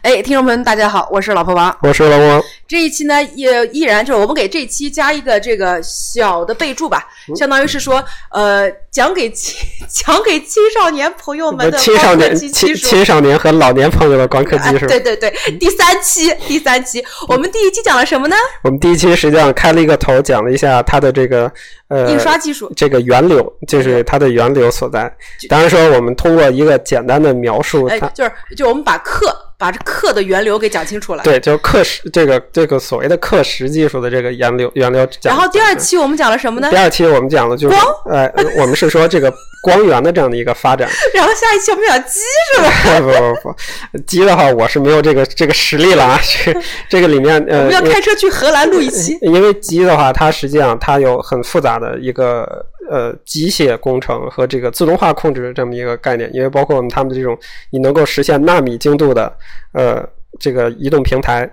哎，听众朋友们，大家好，我是老婆王。我是老王，这一期呢，也依然就是我们给这一期加一个这个小的备注吧，相当于是说，呃，讲给青 讲给青少年朋友们的青少年。青青少年和老年朋友的光刻哎机是吧？对对对，第三期，第三期，我们第一期讲了什么呢？我们第一期实际上开了一个头，讲了一下它的这个呃印刷技术。这个源流，就是它的源流所在。当然说，我们通过一个简单的描述，它，哎就是就我们把课把这课的源流给讲清楚了。对，就是刻石这个这个所谓的刻石技术的这个源流源流讲。然后第二期我们讲了什么呢第？二期我们讲的就是光呃，我们是说这个光源的这样的一个发展。然后下一期我们讲鸡是吧？不不不，鸡的话我是没有这个这个实力了啊。这这个里面我呃，我们要开车去荷兰录一期。因为鸡的话，它实际上它有很复杂的一个呃机械工程和这个自动化控制这么一个概念，因为包括他们这种你能够实现纳米精度的呃这个移动平台，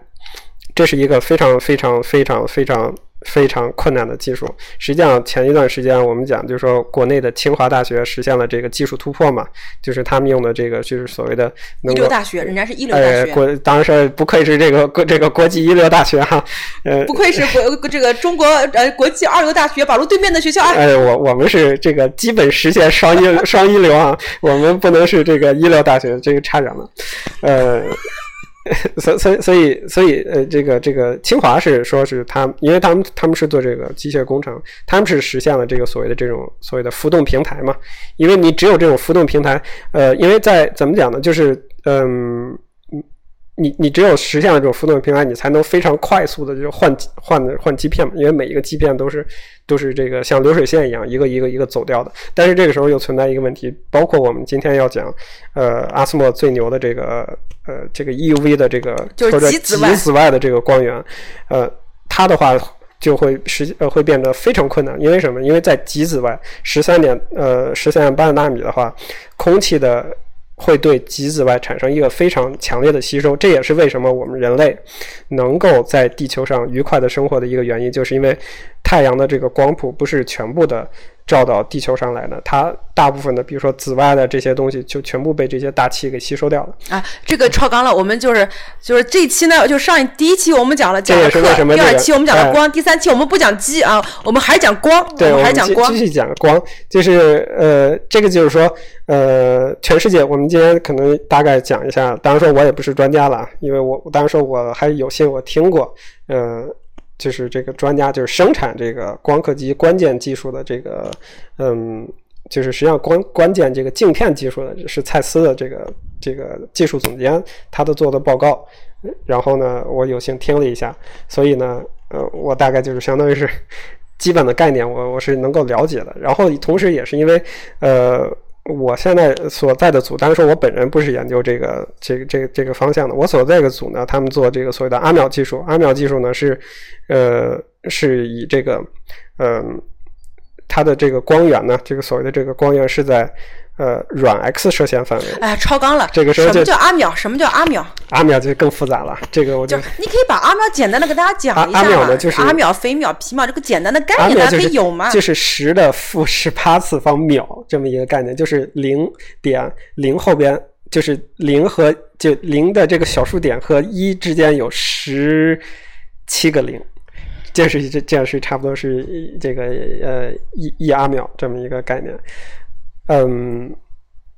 这是一个非常非常非常非常。非常困难的技术。实际上，前一段时间我们讲，就是说国内的清华大学实现了这个技术突破嘛，就是他们用的这个就是所谓的一能够流大学，人家是一流大呃，学。国当然是不愧是这个国这个国际一流大学哈，呃，不愧是国这个中国呃国际二流大学马路对面的学校啊！哎，我我们是这个基本实现双一双一流啊，我们不能是这个一流大学，这个差远了，呃。所所以所以所以呃，这个这个清华是说是他，因为他们他们是做这个机械工程，他们是实现了这个所谓的这种所谓的浮动平台嘛，因为你只有这种浮动平台，呃，因为在怎么讲呢，就是嗯。你你只有实现了这种浮动平台，你才能非常快速的就换换换机片嘛，因为每一个机片都是都是这个像流水线一样一个一个一个走掉的。但是这个时候又存在一个问题，包括我们今天要讲，呃，阿斯莫最牛的这个呃这个 EUV 的这个就是或者极紫外极紫外的这个光源，呃，它的话。就会实呃会变得非常困难，因为什么？因为在极紫外十三点呃十三点八纳米的话，空气的会对极紫外产生一个非常强烈的吸收，这也是为什么我们人类能够在地球上愉快的生活的一个原因，就是因为太阳的这个光谱不是全部的照到地球上来呢，它大部分的，比如说紫外的这些东西，就全部被这些大气给吸收掉了。啊，这个超纲了。我们就是就是这期呢，就上一第一期我们讲了讲了这也是课为什么第二期我们讲了哎光，第三期我们不讲鸡啊，我们还是讲光，对，我们还讲光继。续讲光，就是呃，这个就是说，呃，全世界，我们今天可能大概讲一下。当然说，我也不是专家了，因为我当然说我还有幸我听过，呃，就是这个专家就是生产这个光刻机关键技术的这个，嗯，就是实际上关关键这个镜片技术的是蔡司的这个这个技术总监他的做的报告，然后呢，我有幸听了一下，所以呢，呃，我大概就是相当于是 基本的概念我，我是能够了解的。然后同时也是因为，呃，我现在所在的组，当然说我本人不是研究这个这个这个这个方向的，我所在的组呢，他们做这个所谓的阿秒技术，阿秒技术呢是，呃，是以这个，嗯、它的这个光源呢，这个所谓的这个光源是在呃软 X 射线范围，哎，超纲了。这个时候就什么叫阿秒？什么叫阿秒？阿秒就更复杂了。这个我就就你可以把阿秒简单的给大家讲一下阿阿秒嘛呢就是阿秒、肥秒、皮秒这个简单的概念，大可以有吗？就是十的负十八次方秒这么一个概念，就是零点零后边就是零和就零的这个小数点和一之间有十七个零，这是这这样是差不多是这个呃一一阿秒这么一个概念，嗯。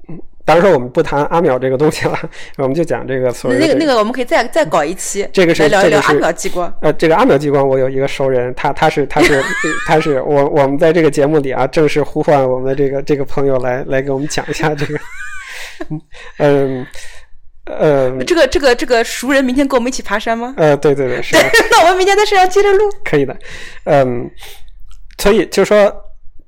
嗯当然说我们不谈阿秒这个东西了，我们就讲这个所谓的这那个那个，我们可以再再搞一期，这个是来聊一聊阿这个是秒激光。呃，这个阿秒激光，我有一个熟人，他他是他是 他是我我们在这个节目里啊，正式呼唤我们的这个这个朋友来来给我们讲一下这个，嗯呃这个这个这个熟人明天跟我们一起爬山吗？呃，对对对，是。那我们明天在山上接着录。可以的，嗯，所以就说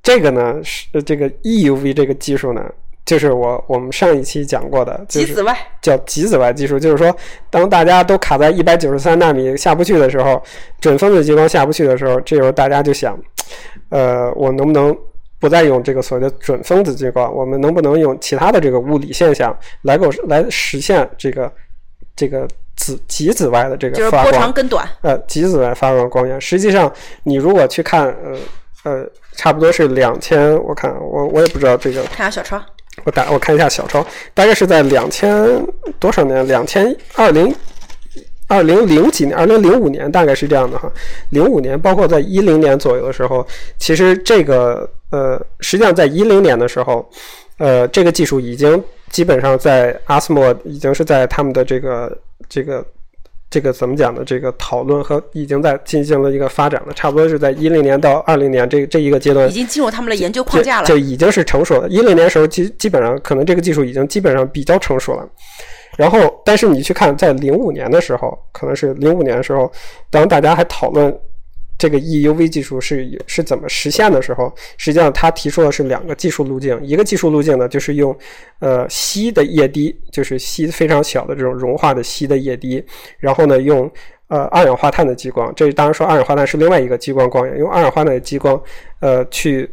这个呢，是呃这个 EUV 这个技术呢，就是我我们上一期讲过的，就是极紫外，叫极紫外技术，就是说，当大家都卡在一百九十三纳米下不去的时候，准分子激光下不去的时候，这时候大家就想，呃，我能不能不再用这个所谓的准分子激光，我们能不能用其他的这个物理现象来够来实现这个这个紫极紫外的这个就是波？长更短。呃，极紫外发光光源，实际上你如果去看，呃呃，差不多是两千，我看我我也不知道这个看下小超，我打我看一下小抄，大概是在两千多少年？两千二零二零零几年？二零零五年大概是这样的哈。零五年，包括在一零年左右的时候，其实这个呃，实际上在一零年的时候，呃，这个技术已经基本上在阿斯莫已经是在他们的这个这个。这个怎么讲呢？这个讨论和已经在进行了一个发展了，差不多是在一零年到二零年这这一个阶段，已经进入他们的研究框架了，就已经是成熟了。一零年时候基基本上可能这个技术已经基本上比较成熟了。然后，但是你去看，在零五年的时候，可能是零五年的时候，当大家还讨论。这个 EUV 技术是是怎么实现的时候，实际上他提出的是两个技术路径。一个技术路径呢，就是用呃锡的液滴，就是锡非常小的这种融化的锡的液滴，然后呢用呃二氧化碳的激光。这当然说二氧化碳是另外一个激光光源，用二氧化碳的激光呃去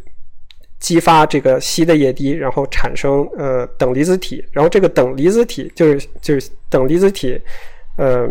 激发这个锡的液滴，然后产生呃等离子体。然后这个等离子体就是就是等离子体，呃。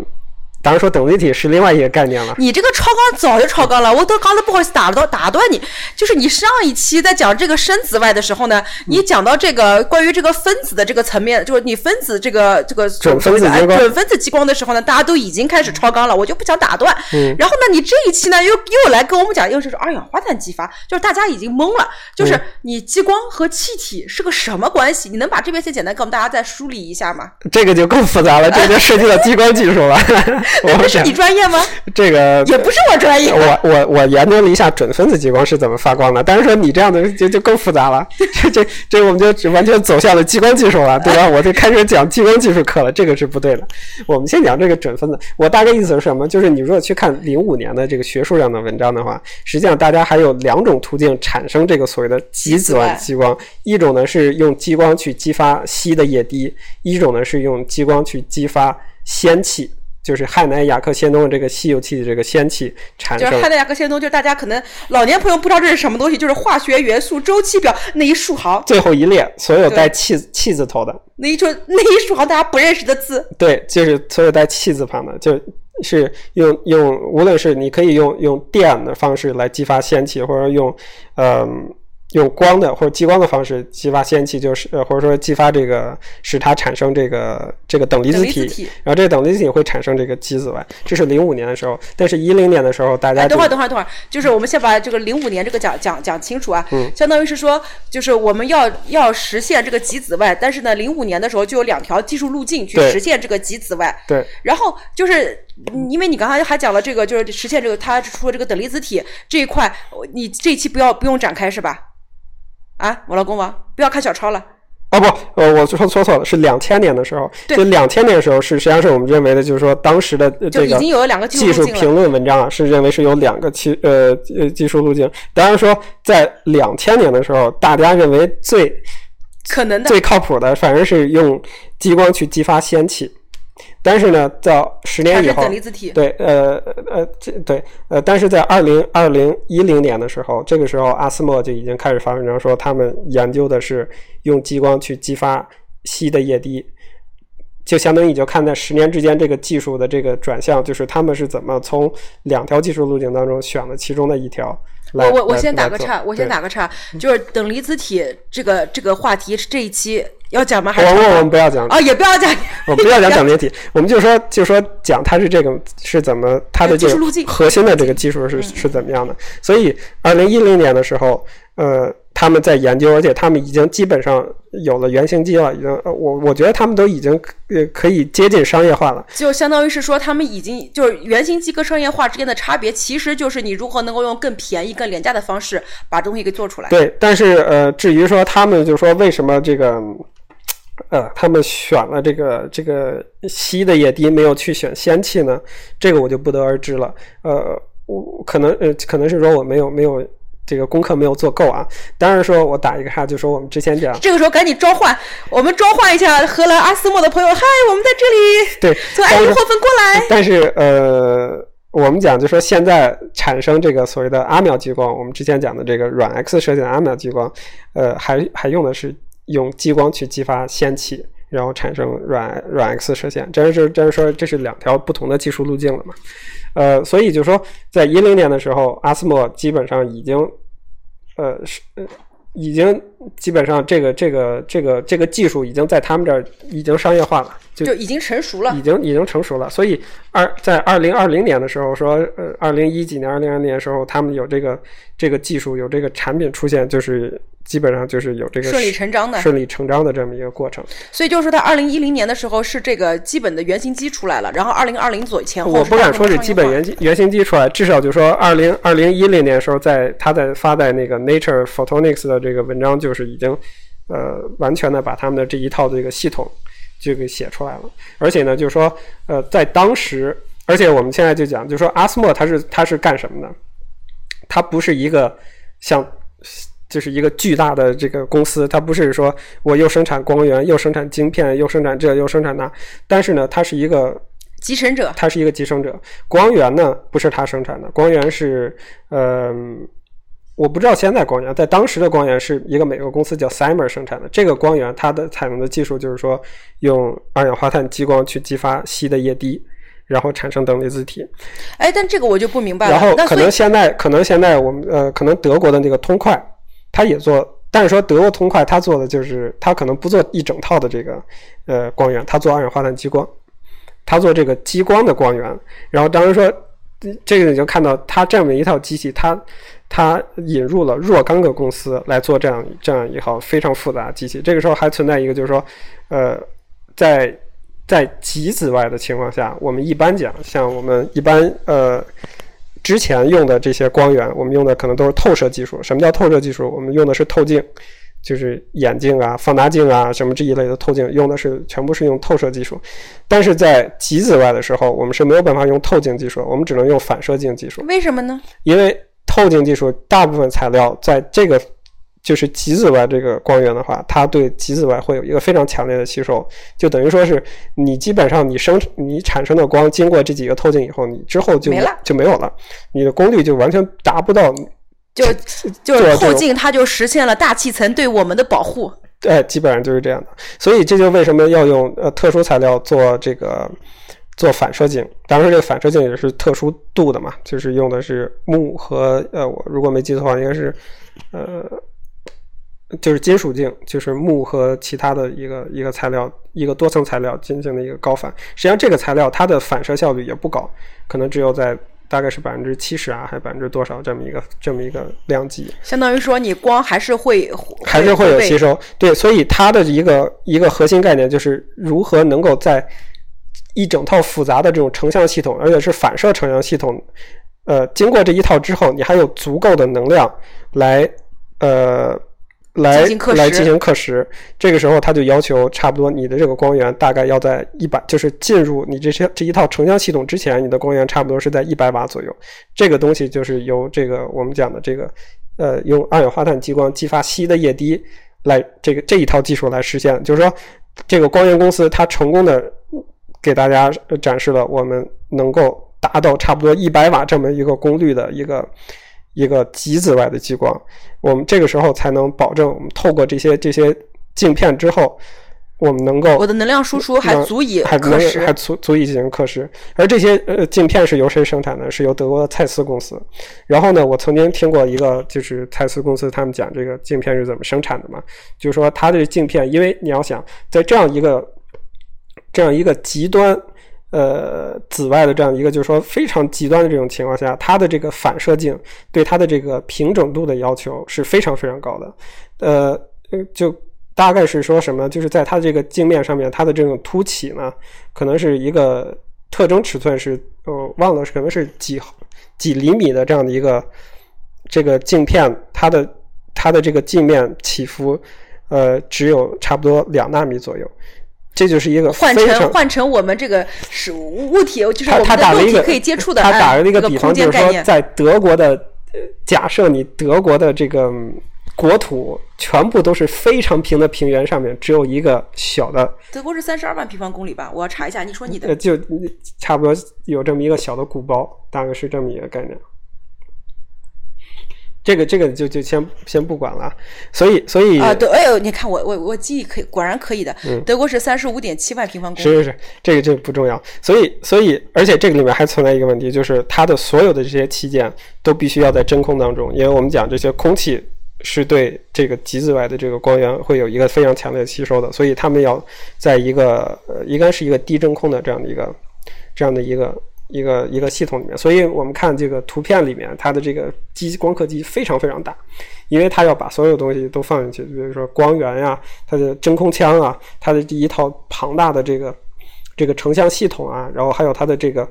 当然说等离体是另外一个概念了。你这个超纲早就超纲了，我都刚才不好意思打到打断你，就是你上一期在讲这个深紫外的时候呢，你讲到这个关于这个分子的这个层面，就是你分子这个这个准分子激光准分子激光的时候呢，大家都已经开始超纲了，我就不想打断。嗯。然后呢，你这一期呢又又来跟我们讲，又是二氧化碳激发，就是大家已经懵了，就是你激光和气体是个什么关系？你能把这边先简单给我们大家再梳理一下吗？这个就更复杂了，这就涉及到激光技术了。这是你专业吗？这个也不是我专业。我我我研究了一下准分子激光是怎么发光的，但是说你这样的就就更复杂了。这这这我们就只完全走向了激光技术了，对吧？我就开始讲激光技术课了，这个是不对的。我们先讲这个准分子。我大概意思是什么？就是你如果去看零五年的这个学术上的文章的话，实际上大家还有两种途径产生这个所谓的极紫外激光。一种呢是用激光去激发锡的液滴，一种呢是用激光去激发氙气。就是汉南雅克仙东的这个稀有气的这个仙气产生，就是汉南雅克仙东，就是大家可能老年朋友不知道这是什么东西，就是化学元素周期表那一竖行，最后一列所有带气气字头的那一竖那一竖行大家不认识的字，对，就是所有带气字旁的，就是用用无论是你可以用用电的方式来激发仙气，或者用嗯。用光的或者激光的方式激发氙气，就是呃或者说激发这个使它产生这个这个等离子体，然后这个等离子体会产生这个极紫外。这是零五年的时候，但是一零年的时候，大家等会儿等会儿等会儿，就是我们先把这个零五年这个讲讲讲清楚啊。嗯。相当于是说，就是我们要要实现这个极紫外，但是呢，零五年的时候就有两条技术路径去实现这个极紫外。对。然后就是，因为你刚才还讲了这个，就是实现这个它出这个等离子体这一块，你这一期不要不用展开是吧？啊，我老公王，不要看小抄了。哦不，呃，我说说错了，是两千年的时候。对，就两千年的时候是，实际上是我们认为的，就是说当时的这个已经有了两个技术评论文章啊，是认为是有两个技呃呃技术路径。当然说，在两千年的时候，大家认为最可能的、最靠谱的，反正是用激光去激发氙气。但是呢，在十年以后，对，呃呃，这对，呃，但是在二零二零一零年的时候，这个时候阿斯莫就已经开始发文章说，他们研究的是用激光去激发硒的液滴，就相当于你就看在十年之间这个技术的这个转向，就是他们是怎么从两条技术路径当中选了其中的一条。我我我先打个岔，我先打个岔，就是等离子体这个这个话题这一期。要讲吗？还是我我们不要讲啊，也不要讲，我不要讲讲媒体，我们就说就说讲它是这个是怎么它的这个核心的这个技术是是怎么样的。所以二零一零年的时候，呃，他们在研究，而且他们已经基本上有了原型机了，已经我我觉得他们都已经呃可以接近商业化了。就相当于是说，他们已经就是原型机跟商业化之间的差别，其实就是你如何能够用更便宜、更廉价的方式把东西给做出来。对，但是呃，至于说他们就说为什么这个。呃，他们选了这个这个锡的液滴，没有去选仙气呢？这个我就不得而知了。呃，我可能呃，可能是说我没有没有这个功课没有做够啊。当然说我打一个哈，就说我们之前讲，这个时候赶紧召唤，我们召唤一下荷兰阿斯莫的朋友，嗨，我们在这里，对，从埃因霍芬过来。但是呃，我们讲就说现在产生这个所谓的阿秒激光，我们之前讲的这个软 X 射线阿秒激光，呃，还还用的是。用激光去激发氙气，然后产生软软 X 射线，这是这是说这是两条不同的技术路径了嘛？呃，所以就说在一零年的时候，阿斯莫基本上已经呃是已经基本上这个这个这个这个技术已经在他们这儿已经商业化了，就就已经成熟了已。经已经成熟了。所以二在二零二零年的时候说，呃，二零一几年、二零二零年的时候，他们有这个这个技术，有这个产品出现，就是基本上就是有这个顺理成章的顺理成章的这么一个过程。所以就是说，在二零一零年的时候是这个基本的原型机出来了，然后二零二零左前后，我不敢说是基本原型原型机出来，至少就说二零二零一零年的时候在，他在发在那个 Nature Photonics 的这个文章，就是已经呃完全的把他们的这一套这个系统就给写出来了。而且呢，就是说呃在当时，而且我们现在就讲，就是说阿斯莫他是他是干什么的？他不是一个像。就是一个巨大的这个公司，它不是说我又生产光源，又生产晶片，又生产这，又生产那。但是呢，它是一个集成者，它是一个集成者。光源呢，不是它生产的，光源是呃，我不知道现在光源，在当时的光源是一个美国公司叫 Cymer 生产的。这个光源它的采用的技术就是说，用二氧化碳激光去激发硒的液滴，然后产生等离子体。哎，但这个我就不明白了。然后可能现在，可能现在我们呃，可能德国的那个通快，它也做，但是说德国通快它做的就是它可能不做一整套的这个呃光源，它做二氧化碳激光，它做这个激光的光源。然后当然说这个你就看到它这么一套机器，它它引入了若干个公司来做这样这样一套非常复杂的机器。这个时候还存在一个就是说，呃，在在极紫外的情况下，我们一般讲，像我们一般呃之前用的这些光源，我们用的可能都是透射技术。什么叫透射技术？我们用的是透镜，就是眼镜啊、放大镜啊什么这一类的透镜，用的是全部是用透射技术。但是在极紫外的时候，我们是没有办法用透镜技术，我们只能用反射镜技术。为什么呢？因为透镜技术大部分材料在这个就是极紫外这个光源的话，它对极紫外会有一个非常强烈的吸收，就等于说是你基本上你生你产生的光经过这几个透镜以后，你之后就没了就没有了，你的功率就完全达不到，就就是透镜，它就实现了大气层对我们的保护。对，基本上就是这样的。所以这就为什么要用呃特殊材料做这个做反射镜。当然，这个反射镜也是特殊度的嘛，就是用的是钼和呃，我如果没记错的话，应该是呃，就是金属镜，就是木和其他的一个一个材料，一个多层材料进行的一个高反。实际上，这个材料它的反射效率也不高，可能只有在大概是百分之七十啊，还百分之多少这么一个这么一个量级。相当于说你光还是会还是会有吸收。对，所以它的一个一个核心概念就是如何能够在一整套复杂的这种成像系统，而且是反射成像系统，呃，经过这一套之后，你还有足够的能量来呃。来来进行课时，这个时候他就要求差不多你的这个光源大概要在一百，就是进入你这些这一套成像系统之前，你的光源差不多是在一百瓦左右。这个东西就是由这个我们讲的这个呃用二氧化碳激光激发硒的液滴来这个这一套技术来实现。就是说，这个光源公司它成功的给大家呃展示了我们能够达到差不多一百瓦这么一个功率的一个一个极紫外的激光。我们这个时候才能保证我们透过这些这些镜片之后，我们能够我的能量输出还足以还能还。足足以进行课时。而这些呃镜片是由谁生产的？是由德国的蔡司公司。然后呢，我曾经听过一个就是蔡司公司他们讲这个镜片是怎么生产的嘛，就是说它的镜片，因为你要想在这样一个这样一个极端。呃，紫外的这样一个，就是说非常极端的这种情况下，它的这个反射镜对它的这个平整度的要求是非常非常高的。呃，就大概是说什么，就是在它这个镜面上面，它的这种凸起呢，可能是一个特征尺寸是，呃，忘了可能是几几厘米的这样的一个这个镜片，它的它的这个镜面起伏，呃，只有差不多两纳米左右。这就是一个换成换成我们这个是物体，就是他我们的他打了一个肉体可以接触的，他打哎了一个比方，就是说。在德国的，呃假设你德国的这个嗯国土全部都是非常平的平原上面，只有一个小的，德国是三十二万平方公里吧？我要查一下。你说你呃，的就差不多有这么一个小的鼓包，大概是这么一个概念。这个这个就就先先不管了，所以所以啊，对，哎呦，你看我我我记忆可以，果然可以的。嗯德国是三十五点七万平方公里。是是是，这个这个不重要。所以所以，而且这个里面还存在一个问题，就是它的所有的这些器件都必须要在真空当中，因为我们讲这些空气是对这个极紫外的这个光源会有一个非常强烈的吸收的，所以他们要在一个呃，应该是一个低真空的这样的一个这样的一个一个一个系统里面。所以我们看这个图片里面，它的这个机光刻机非常非常大，因为它要把所有东西都放进去，比如说光源呀、它的真空腔啊、它的这一套庞大的这个这个成像系统啊，然后还有它的这个。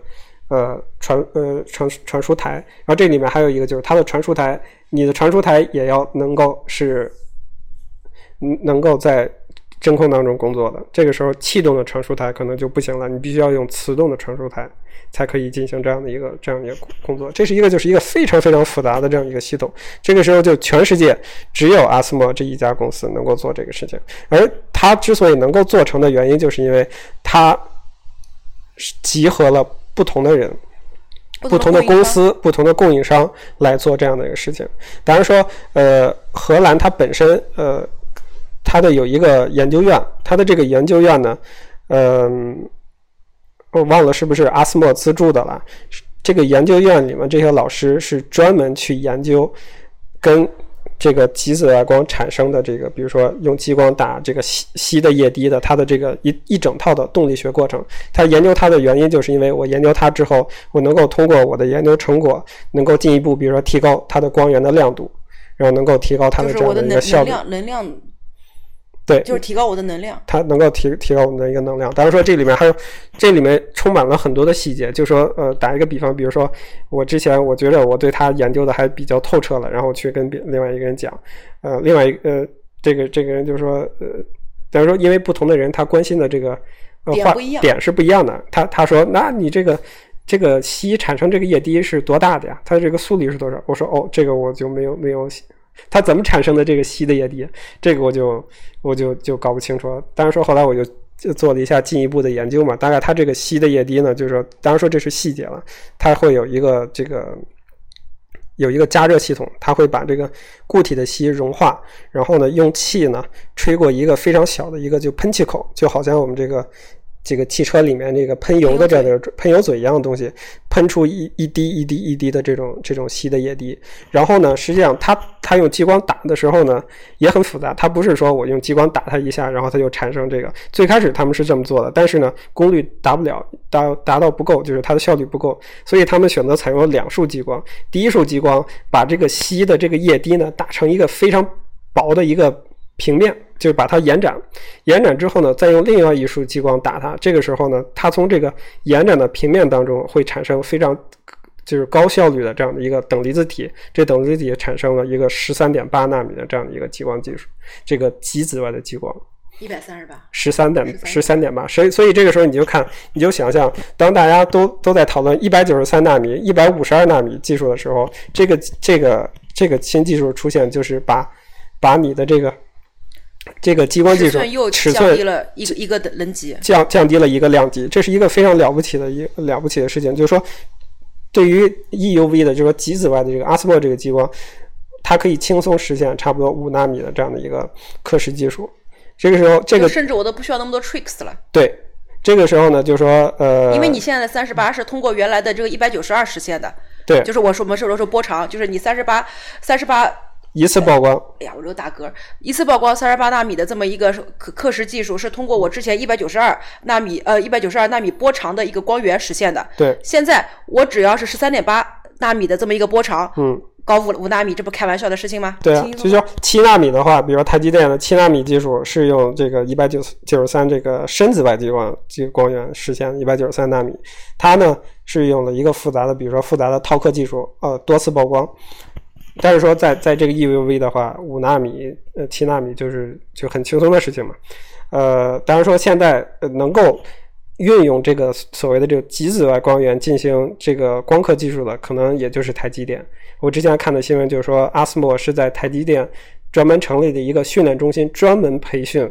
呃，传呃传传输台，然后这里面还有一个就是它的传输台，你的传输台也要能够是，能够在真空当中工作的。这个时候，气动的传输台可能就不行了，你必须要用磁动的传输台才可以进行这样的一个这样一个工作。这是一个就是一个非常非常复杂的这样一个系统。这个时候，就全世界只有阿斯莫这一家公司能够做这个事情，而它之所以能够做成的原因，就是因为它集合了。不同的人，不同的公司，不同的供应商来做这样的一个事情。当然说，呃，荷兰它本身，呃，它的有一个研究院，它的这个研究院呢，嗯，我忘了是不是阿斯莫资助的了。这个研究院里面这些老师是专门去研究跟。这个极紫外光产生的这个，比如说用激光打这个吸吸的液滴的，它的这个一一整套的动力学过程，他研究它的原因，就是因为我研究它之后，我能够通过我的研究成果，能够进一步，比如说提高它的光源的亮度，然后能够提高它的这样的一个效率。能量。对，就是提高我的能量，它能够提提高我们的一个能量。当然说这里面还有，这里面充满了很多的细节。就说呃，打一个比方，比如说我之前我觉得我对它研究的还比较透彻了，然后去跟别另外一个人讲，呃，另外一个呃，这个这个人就说呃，等于说因为不同的人他关心的这个呃话点是不一样的。他他说那你这个这个硒产生这个液滴是多大的呀？它的这个速率是多少？我说哦，这个我就没有没有。它怎么产生的这个锡的液滴？这个我就我就就搞不清楚了。当然说后来我就就做了一下进一步的研究嘛。大概它这个锡的液滴呢，就是说，当然说这是细节了。它会有一个这个有一个加热系统，它会把这个固体的锡融化，然后呢用气呢吹过一个非常小的一个就喷气口，就好像我们这个。这个汽车里面那个喷油的这样的喷油嘴一样的东西，喷出一一滴一滴一滴的这种这种稀的液滴。然后呢，实际上它它用激光打的时候呢，也很复杂。它不是说我用激光打它一下，然后它就产生这个。最开始他们是这么做的，但是呢，功率达不了，达达到不够，就是它的效率不够。所以他们选择采用了两束激光。第一束激光把这个稀的这个液滴呢打成一个非常薄的一个。平面就是把它延展，延展之后呢，再用另外一束激光打它。这个时候呢，它从这个延展的平面当中会产生非常就是高效率的这样的一个等离子体。这等离子体产生了一个十三点八纳米的这样的一个激光技术，这个极紫外的激光。一百三十八。十三点十三点八。所以所以这个时候你就看，你就想象，当大家都都在讨论一百九十三纳米、一百五十二纳米技术的时候，这个这个这个新技术出现，就是把把你的这个。这个激光技术尺寸降低了一个一个等级，降降低了一个量级，这是一个非常了不起的一了不起的事情。就是说，对于 EUV 的，就是说极紫外的这个阿斯莫这个激光，它可以轻松实现差不多五纳米的这样的一个刻蚀技术。这个时候，这个甚至我都不需要那么多 tricks 了。对，这个时候呢，就是说，呃，因为你现在的三十八是通过原来的这个一百九十二实现的。对，就是我说我们说的说波长，就是你三十八三十八。一次曝光，哎呀，我这个大哥，一次曝光三十八纳米的这么一个刻刻蚀技术，是通过我之前一百九十二纳米，呃，一百九十二纳米波长的一个光源实现的。对，现在我只要是十三点八纳米的这么一个波长，嗯，高五五纳米，这不开玩笑的事情吗？对啊，就说七纳米的话，比如说台积电的七纳米技术是用这个一百九九十三这个深紫外激光这个光源实现一百九十三纳米，它呢是用了一个复杂的，比如说复杂的套刻技术，呃，多次曝光。但是说，在在这个 EUV 的话，五纳米、呃七纳米就是就很轻松的事情嘛。呃，当然说现在能够运用这个所谓的这个极紫外光源进行这个光刻技术的，可能也就是台积电。我之前看的新闻就是说，阿斯莫是在台积电专门成立的一个训练中心，专门培训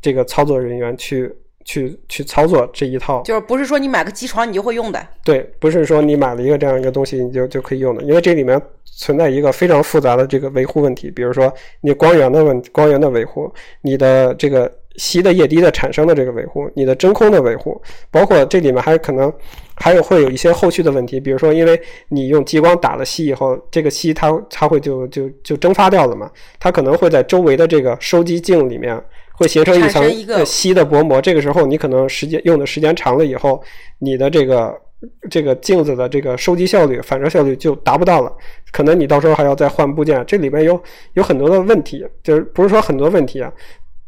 这个操作人员去。去去操作这一套，就是不是说你买个机床你就会用的？对，不是说你买了一个这样一个东西你就就可以用的，因为这里面存在一个非常复杂的这个维护问题，比如说你光源的问光源的维护，你的这个吸的液滴的产生的这个维护，你的真空的维护，包括这里面还可能还有会有一些后续的问题，比如说因为你用激光打了锡以后，这个锡它它会就就就蒸发掉了嘛，它可能会在周围的这个收集镜里面会形成一层稀的薄膜，这个时候你可能时间用的时间长了以后，你的这个这个镜子的这个收集效率、反射效率就达不到了，可能你到时候还要再换部件，这里面有有很多的问题，就是不是说很多问题啊。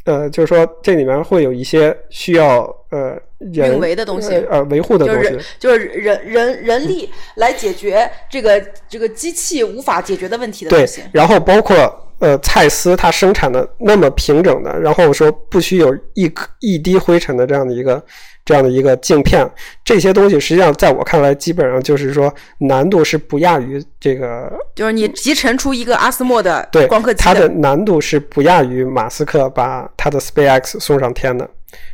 呃，就是说这里面会有一些需要呃人为的东西，呃维护的东西，就是人人人力来解决这个这个机器无法解决的问题的东西。对，然后包括呃蔡司它生产的那么平整的，然后说不需有一颗一滴灰尘的这样的一个。这样的一个镜片，这些东西实际上在我看来，基本上就是说难度是不亚于这个，就是你集成出一个阿斯莫的对光刻机，它的难度是不亚于马斯克把他的 SpaceX 送上天的，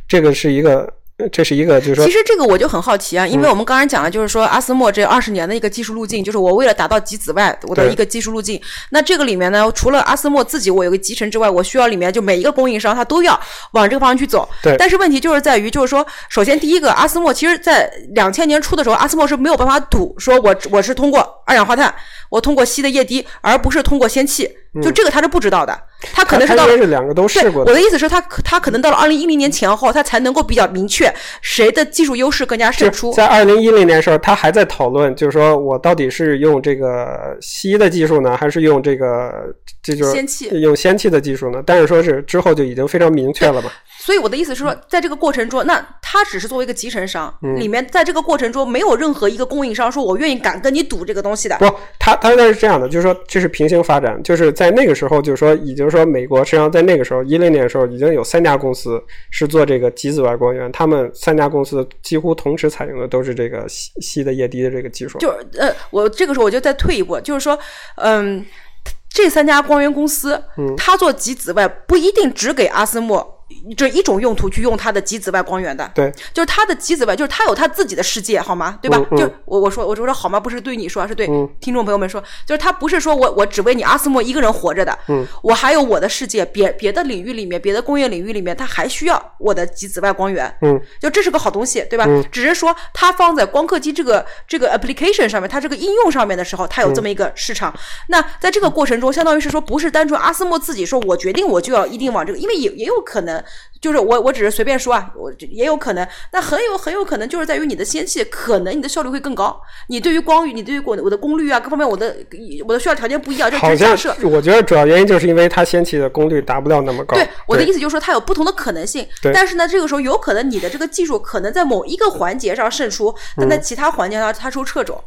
这个是一个。这是一个，就是说，其实这个我就很好奇啊，因为我们刚才讲了，就是说阿斯莫这二十年的一个技术路径，就是我为了达到极紫外，我的一个技术路径。那这个里面呢，除了阿斯莫自己我有个集成之外，我需要里面就每一个供应商他都要往这个方向去走。对。但是问题就是在于，就是说，首先第一个，阿斯莫其实在两千年初的时候，阿斯莫是没有办法赌，说我我是通过二氧化碳，我通过吸的液滴，而不是通过仙气。就这个他是不知道的，他可能是到两个都试过的。我的意思是，他他可能到了二零一零年前后，他才能够比较明确谁的技术优势更加胜出。在二零一零年时候，他还在讨论，就是说我到底是用这个吸的技术呢，还是用这个这就是仙气用仙气的技术呢？但是说是之后就已经非常明确了嘛。所以我的意思是说，在这个过程中，那他只是作为一个集成商，里面在这个过程中没有任何一个供应商说我愿意敢跟你赌这个东西的。不，他他那是这样的，就是说这是平行发展，就是在那个时候，就是说，已经说美国实际上在那个时候一零年的时候，已经有三家公司是做这个极紫外光源，他们三家公司几乎同时采用的都是这个吸吸的液滴的这个技术。就是呃，我这个时候我就再退一步，就是说，嗯，这三家光源公司，嗯，他做极紫外不一定只给阿斯莫。这一种用途去用它的极紫外光源的，对，就是它的极紫外，就是它有它自己的世界，好吗？对吧？就我我说我说好吗？不是对你说，是对听众朋友们说，就是它不是说我我只为你阿斯莫一个人活着的，嗯，我还有我的世界，别别的领域里面，别的工业领域里面，它还需要我的极紫外光源，嗯，就这是个好东西，对吧？只是说它放在光刻机这个这个 application 上面，它这个应用上面的时候，它有这么一个市场。那在这个过程中，相当于是说，不是单纯阿斯莫自己说我决定我就要一定往这个，因为也也有可能。就是我，我只是随便说啊，我也有可能，那很有很有可能就是在于你的氙气，可能你的效率会更高。你对于光与，你对于我我的功率啊，各方面，我的我的需要条件不一样。就好像我觉得主要原因就是因为它氙气的功率达不了那么高。对，我的意思就是说它有不同的可能性。但是呢，这个时候有可能你的这个技术可能在某一个环节上胜出，但在其他环节上它受掣肘。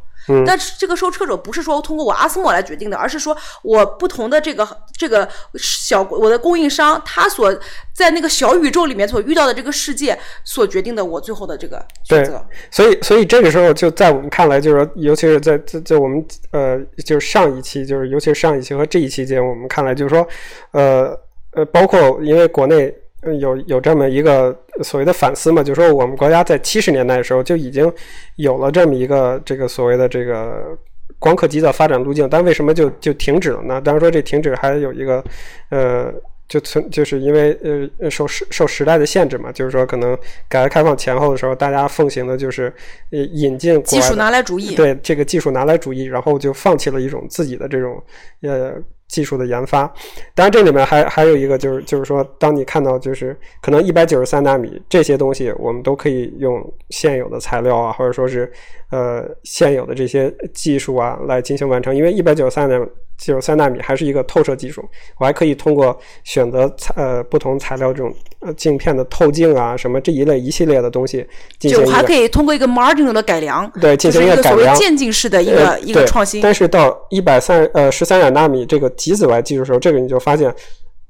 但是这个受车者不是说通过我阿斯莫来决定的，而是说我不同的这个这个小我的供应商，他所在那个小宇宙里面所遇到的这个世界所决定的我最后的这个选择。所以所以这个时候就在我们看来，就是说，尤其是在在在我们呃，就是上一期，就是尤其是上一期和这一期间，我们看来就是说，呃呃，包括因为国内。有有这么一个所谓的反思嘛，就是说我们国家在七十年代的时候就已经有了这么一个这个所谓的这个光刻机的发展路径，但为什么就就停止了呢？当然说这停止还有一个呃，就存就是因为呃受时受时代的限制嘛，就是说可能改革开放前后的时候，大家奉行的就是呃引进技术拿来主义，对这个技术拿来主义，然后就放弃了一种自己的这种呃。技术的研发，当然这里面还还有一个就是就是说，当你看到就是可能一百九十三纳米这些东西，我们都可以用现有的材料啊，或者说是呃现有的这些技术啊来进行完成，因为一百九十三纳九十三纳米还是一个透射技术，我还可以通过选择材呃不同材料这种呃镜片的透镜啊什么这一类一系列的东西进行，就还可以通过一个 marginal 的改良，对进行一个改良，渐进式的一个一个创新。但是到一百三呃十三纳米这个。极紫外技术时候，这个你就发现，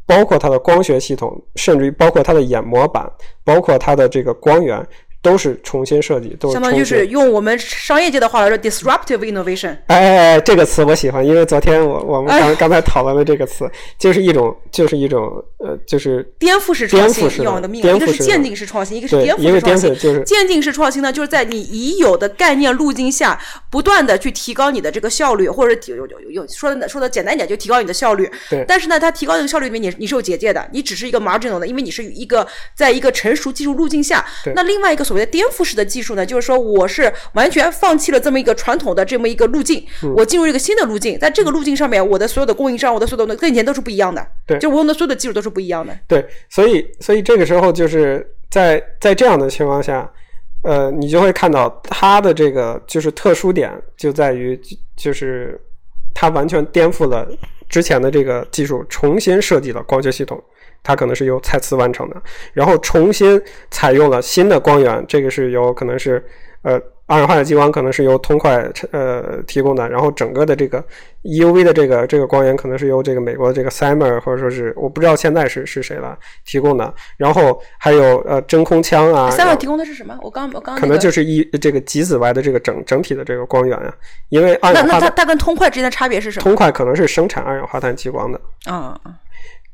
包括它的光学系统，甚至于包括它的眼模板，包括它的这个光源，都是重新设计，都是相当于就是用我们商业界的话来说，disruptive innovation。哎哎哎，这个词我喜欢，因为昨天我我们刚刚才讨论了这个词，就是一种就是一种呃，就是颠覆式创新要的命，一个是渐进式创新，一个是颠覆式创新。就是渐进式创新呢，就是在你已有的概念路径下，不断的去提高你的这个效率，或者有有有有说的说的简单一点，就提高你的效率。对。但是呢，它提高这个效率里面，你你是有结界的，你只是一个 marginal 的，因为你是一个在一个成熟技术路径下。那另外一个所谓的颠覆式的。技术呢，就是说我是完全放弃了这么一个传统的这么一个路径，我进入一个新的路径，在这个路径上面，我的所有的供应商，我的所有的跟以前都是不一样的，对，就我用的所有的技术都是不一样的，对，所以所以这个时候就是在在这样的情况下，呃，你就会看到它的这个就是特殊点就在于就是它完全颠覆了之前的这个技术，重新设计了光学系统。它可能是由蔡司完成的，然后重新采用了新的光源，这个是由可能是呃二氧化碳激光可能是由通快呃提供的，然后整个的这个 EUV 的这个这个光源可能是由这个美国的这个 Simer 或者说是我不知道现在是是谁了提供的，然后还有呃真空腔啊，Simer 提供的是什么？我刚我刚可能就是一这个极紫外的这个整整体的这个光源啊，因为二氧化那那它它跟通快之间的差别是什么？通快可能是生产二氧化碳激光的啊。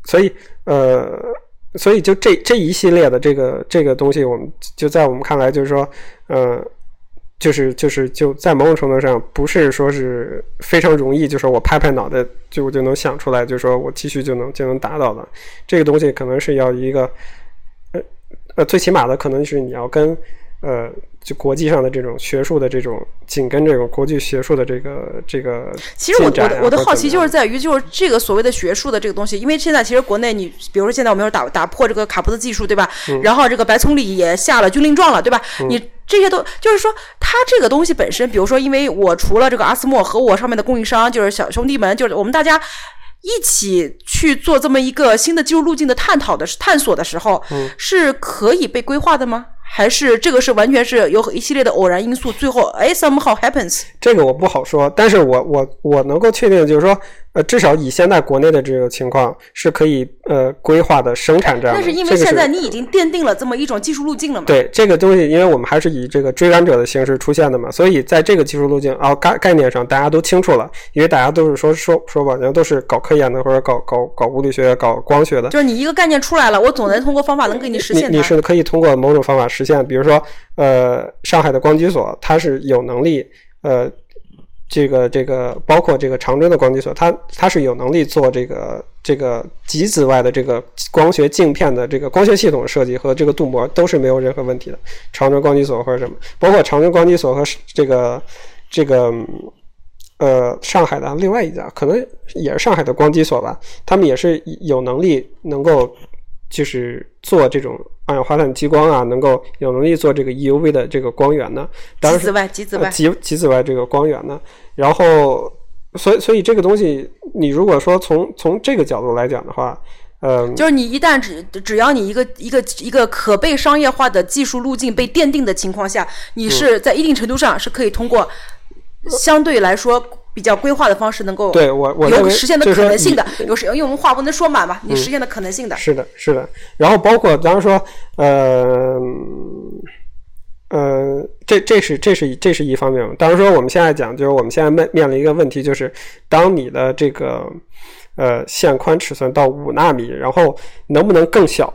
所以，呃，所以就这这一系列的这个这个东西，我们就在我们看来，就是说，呃，就是就是就在某种程度上，不是说是非常容易，就是我拍拍脑袋就我就能想出来，就是说我继续就能就能达到的。这个东西可能是要一个，呃呃，最起码的可能是你要跟呃。就国际上的这种学术的这种紧跟这个国际学术的这个这个，其实我我的我的好奇就是在于就是这个所谓的学术的这个东西，因为现在其实国内你比如说现在我们要打打破这个卡普的技术对吧？然后这个白崇礼也下了军令状了对吧？你这些都就是说它这个东西本身，比如说因为我除了这个阿斯莫和我上面的供应商就是小兄弟们，就是我们大家一起去做这么一个新的技术路径的探讨的探索的时候，是可以被规划的吗？还是这个是完全是有一系列的偶然因素，最后哎，somehow happens。这个我不好说，但是我我我能够确定就是说。呃，至少以现在国内的这个情况是可以呃规划的生产这样。但是因为现在你已经奠定了这么一种技术路径了嘛？对这个东西，因为我们还是以这个追赶者的形式出现的嘛，所以在这个技术路径啊概概念上大家都清楚了，因为大家都是说说说吧，人都是搞科研的或者搞搞搞物理学、搞光学的。就是你一个概念出来了，我总能通过方法能给你实现。你是可以通过某种方法实现，比如说呃上海的光机所，它是有能力呃。这个这个包括这个长征的光机所，它它是有能力做这个这个极紫外的这个光学镜片的这个光学系统设计和这个镀膜都是没有任何问题的。长征光机所或者什么，包括长征光机所和这个这个呃上海的另外一家，可能也是上海的光机所吧，他们也是有能力能够就是做这种。二氧化碳激光啊，能够有能力做这个 EUV 的这个光源呢？极紫外，极紫外，极极紫外这个光源呢？然后，所以，所以这个东西，你如果说从从这个角度来讲的话，嗯，就是你一旦只只要你一个一个一个可被商业化的技术路径被奠定的情况下，你是在一定程度上是可以通过相对来说。比较规划的方式能够对我我有实现的可能性的，有时因为我们话不能说满嘛，你实现的可能性的。是的，是的。然后包括，当然说，呃，呃，这这是这是这是一方面。当然说，我们现在讲，就是我们现在面面临一个问题，就是当你的这个呃线宽尺寸到五纳米，然后能不能更小？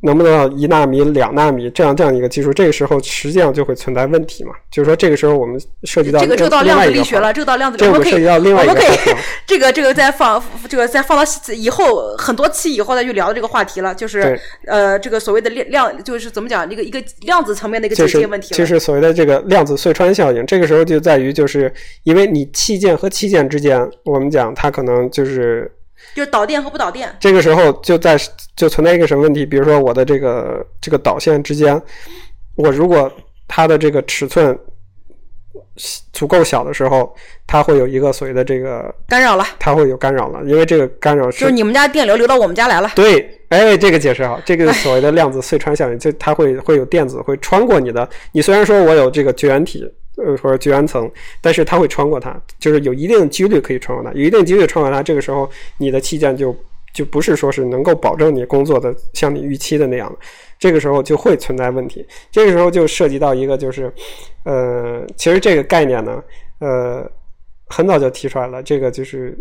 能不能到一纳米、两纳米这样这样一个技术？这个时候实际上就会存在问题嘛？就是说，这个时候我们涉及到这个，这个到量子力学了，这个到量子力学，我们可以，我们可以，这个这个再放，这个再放到以后很多期以后再去聊这个话题了。就是呃，这个所谓的量量，就是怎么讲，一个一个量子层面的一个解决问题了。就是所谓的这个量子隧穿效应。这个时候就在于，就是因为你器件和器件之间，我们讲它可能就是。就是导电和不导电，这个时候就在就存在一个什么问题？比如说我的这个这个导线之间，我如果它的这个尺寸足够小的时候，它会有一个所谓的这个干扰了，它会有干扰了，因为这个干扰是就是你们家电流流到我们家来了。对，哎，这个解释好，这个所谓的量子隧穿效应，就它会会有电子会穿过你的，你虽然说我有这个绝缘体。呃，或者绝缘层，但是它会穿过它，就是有一定几率可以穿过它，有一定几率穿过它，这个时候你的器件就就不是说是能够保证你工作的像你预期的那样了，这个时候就会存在问题。这个时候就涉及到一个就是，呃，其实这个概念呢，呃，很早就提出来了，这个就是。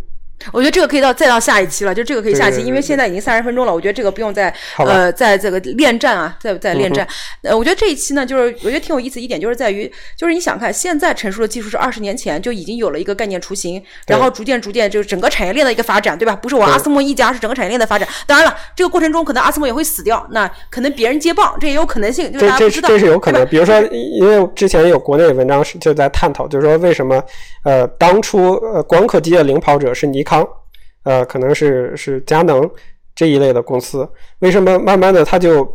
我觉得这个可以到再到下一期了，就这个可以下期，因为现在已经三十分钟了。我觉得这个不用再呃，在这个恋战啊，在在恋战。呃，我觉得这一期呢，就是我觉得挺有意思一点，就是在于，就是你想看，现在陈述的技术是二十年前就已经有了一个概念雏形，然后逐渐逐渐就是整个产业链的一个发展，对吧？不是我阿斯莫一家，是整个产业链的发展。当然了，这个过程中可能阿斯莫也会死掉，那可能别人接棒，这也有可能性，就是大家不知道。这是有可能，比如说，因为之前有国内文章是就在探讨，就是说为什么呃当初呃光刻机的领跑者是尼康。呃，可能是是佳能这一类的公司，为什么慢慢的它就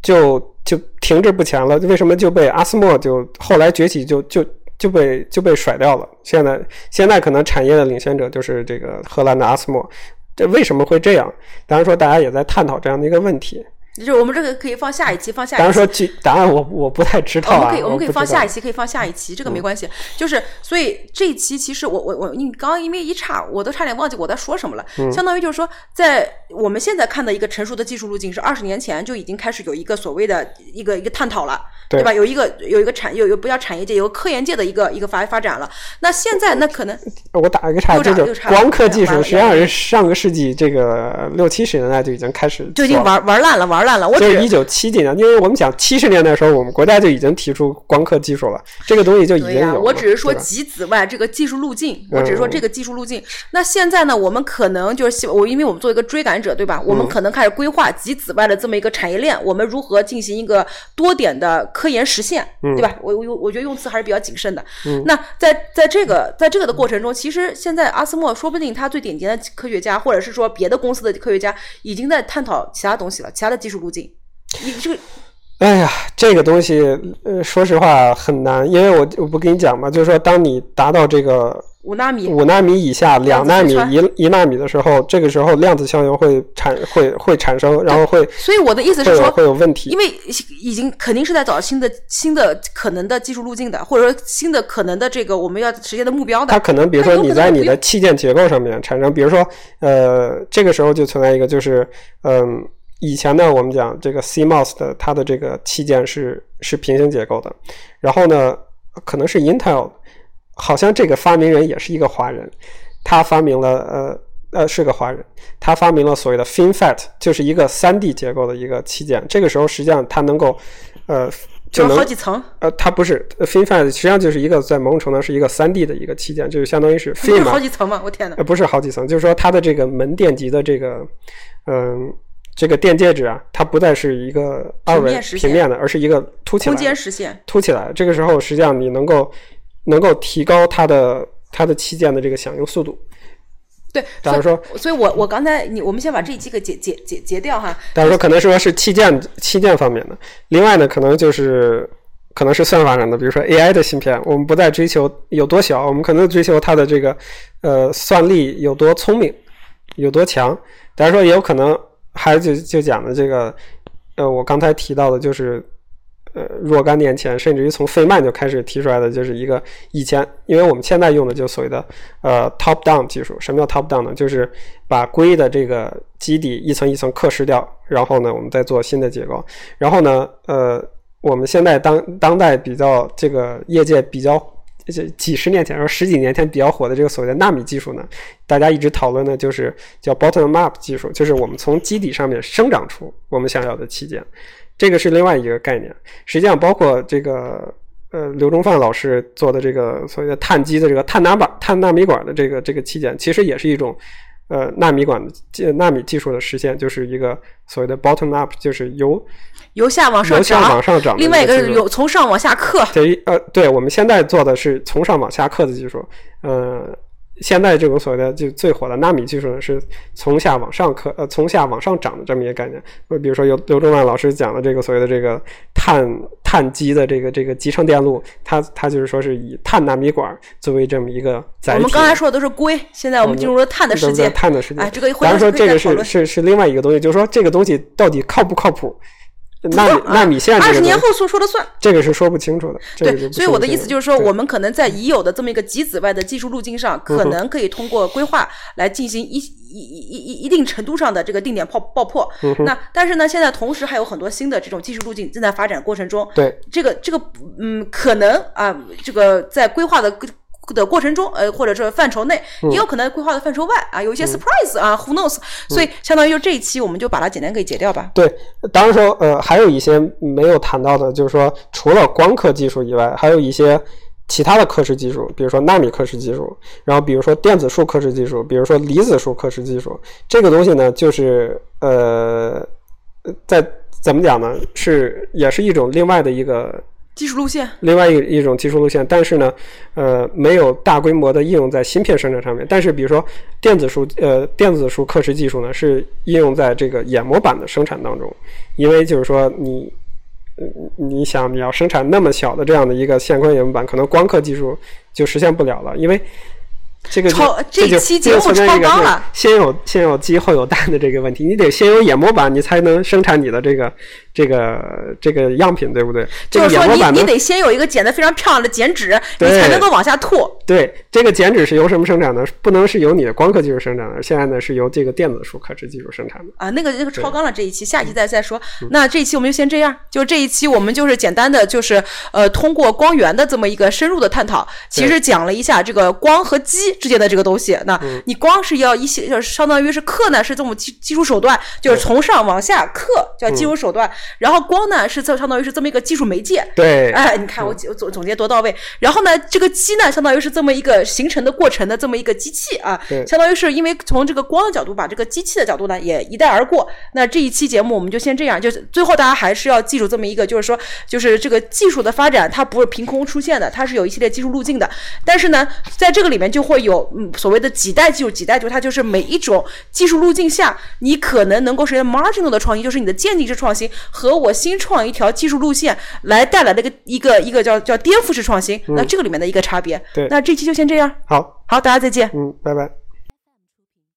就就停滞不前了？为什么就被阿斯莫就后来崛起就就就被就被甩掉了？现在现在可能产业的领先者就是这个荷兰的阿斯莫，这为什么会这样？当然说大家也在探讨这样的一个问题。就是我们这个可以放下一期，放下。一期。当然说，答案我我不太知道啊。我们可以我们可以放下一期，可以放下一期，这个没关系。就是所以这一期其实我我我你刚刚因为一岔，我都差点忘记我在说什么了。相当于就是说，在我们现在看的一个成熟的技术路径是二十年前就已经开始有一个所谓的一个一个探讨了，对吧？有一个有一个产有有不叫产业界，有个科研界的一个一个发发展了。那现在那可能我打一个岔，就是光刻技术实际上是上个世纪这个六七十年代就已经开始就已经玩玩烂了，玩烂了。我是一九。七几年，因为我们讲七十年代的时候，我们国家就已经提出光刻技术了，这个东西就已经有。我只是说极紫外这个技术路径，我只是说这个技术路径。那现在呢，我们可能就是我，因为我们做一个追赶者，对吧？我们可能开始规划极紫外的这么一个产业链，我们如何进行一个多点的科研实现，对吧？我我我觉得用词还是比较谨慎的。那在在这个在这个的过程中，其实现在阿斯莫说不定他最顶尖的科学家，或者是说别的公司的科学家，已经在探讨其他东西了，其他的技术路径。你这个，哎呀，这个东西，呃，说实话很难，因为我我不跟你讲嘛，就是说，当你达到这个五纳米、五纳米以下、两纳米、一一纳米的时候，这个时候量子效应会产会会产生，然后会，所以我的意思是说会有问题，因为已经肯定是在找新的新的可能的技术路径的，或者说新的可能的这个我们要实现的目标的。它可能比如说你在你的器件结构上面产生，比如说呃，这个时候就存在一个就是嗯。以前呢，我们讲这个 CMOS 的它的这个器件是是平行结构的，然后呢，可能是 Intel，好像这个发明人也是一个华人，他发明了呃呃是个华人，他发明了所谓的 FinFET，就是一个 3D 结构的一个器件。这个时候实际上它能够呃就能好几层呃它不是 FinFET，实际上就是一个在某种程度上是一个 3D 的一个器件，就是相当于是 Fin 好几层吗？我天哪！呃不是好几层，就是说它的这个门电极的这个嗯。这个电介质啊，它不再是一个二维平面的，而是一个凸起来。空间实现。凸起来，这个时候实际上你能够能够提高它的它的器件的这个响应速度。对，假如说，所以我我刚才你我们先把这一期给截截截截掉哈。假如说可能说是器件器件方面的，另外呢可能就是可能是算法上的，比如说 AI 的芯片，我们不再追求有多小，我们可能追求它的这个呃算力有多聪明，有多强。假如说也有可能。还有就就讲的这个，呃，我刚才提到的，就是呃，若干年前，甚至于从费曼就开始提出来的，就是一个以前，因为我们现在用的就所谓的呃 top down 技术。什么叫 top down 呢？就是把硅的这个基底一层一层刻蚀掉，然后呢，我们再做新的结构。然后呢，呃，我们现在当当代比较这个业界比较。这几十年前，然后十几年前比较火的这个所谓的纳米技术呢，大家一直讨论的就是叫 bottom up 技术，就是我们从基底上面生长出我们想要的器件，这个是另外一个概念。实际上，包括这个呃刘忠范老师做的这个所谓的碳基的这个碳纳板、碳纳米管的这个这个器件，其实也是一种。呃，纳米管的纳米技术的实现，就是一个所谓的 bottom up，就是由由下往上由下往上涨。另外一个是由从上往下刻。对，呃，对，我们现在做的是从上往下刻的技术，呃。现在这种所谓的就最火的纳米技术呢，是从下往上可，呃，从下往上涨的这么一个概念。比如说，刘刘忠万老师讲的这个所谓的这个碳碳基的这个这个集成电路，它它就是说是以碳纳米管作为这么一个载体。我们刚才说的都是硅，现在我们进入了碳的世界。碳的世界。哎，这个当然说这个是是是另外一个东西，就是说这个东西到底靠不靠谱？纳米纳米线，二十年后说说了算，这个是说不清楚的。对，所以我的意思就是说，我们可能在已有的这么一个极紫外的技术路径上，可能可以通过规划来进行一一一一一定程度上的这个定点爆爆破。那但是呢，现在同时还有很多新的这种技术路径正在发展过程中。对，这个这个嗯，可能啊，这个在规划的。的过程中，呃，或者是范畴内，也有可能规划的范畴外啊，有一些 surprise 啊，who knows？所以相当于就这一期我们就把它简单给解掉吧。对，当然说，呃，还有一些没有谈到的，就是说，除了光刻技术以外，还有一些其他的刻蚀技术，比如说纳米刻蚀技术，然后比如说电子束刻蚀技术，比如说离子束刻蚀技术，这个东西呢，就是呃，在怎么讲呢？是也是一种另外的一个。技术路线，另外一一种技术路线，但是呢，呃，没有大规模的应用在芯片生产上面。但是，比如说电子书，呃，电子书刻蚀技术呢，是应用在这个眼模板的生产当中。因为就是说，你，你想你要生产那么小的这样的一个线宽眼模板，可能光刻技术就实现不了了，因为。这个超这期节目超纲了，先有先有鸡后有蛋的这个问题，你得先有眼模板，你才能生产你的这个这个这个样品，对不对？就是说你你得先有一个剪得非常漂亮的剪纸，你才能够往下拓。对，这个剪纸是由什么生产的？不能是由你的光刻技术生产的，现在呢是由这个电子束刻制技术生产的。啊，那个那个超纲了这一期，下一期再再说。那这一期我们就先这样，就这一期我们就是简单的就是呃通过光源的这么一个深入的探讨，其实讲了一下这个光和机。之间的这个东西，那你光是要一些，就是相当于是刻呢，是这种技技术手段，就是从上往下刻叫技术手段，然后光呢是这相当于是这么一个技术媒介。对，哎，你看我总总结多到位。然后呢，这个机呢，相当于是这么一个形成的过程的这么一个机器啊，相当于是因为从这个光的角度，把这个机器的角度呢也一带而过。那这一期节目我们就先这样，就是最后大家还是要记住这么一个，就是说，就是这个技术的发展它不是凭空出现的，它是有一系列技术路径的。但是呢，在这个里面就会。有嗯所谓的几代技术，几代就它就是每一种技术路径下，你可能能够实现 marginal 的创新，就是你的渐进式创新和我新创一条技术路线来带来的一个一个一个叫叫颠覆式创新，那这个里面的一个差别。对，那这期就先这样。好，好，大家再见。嗯，拜拜。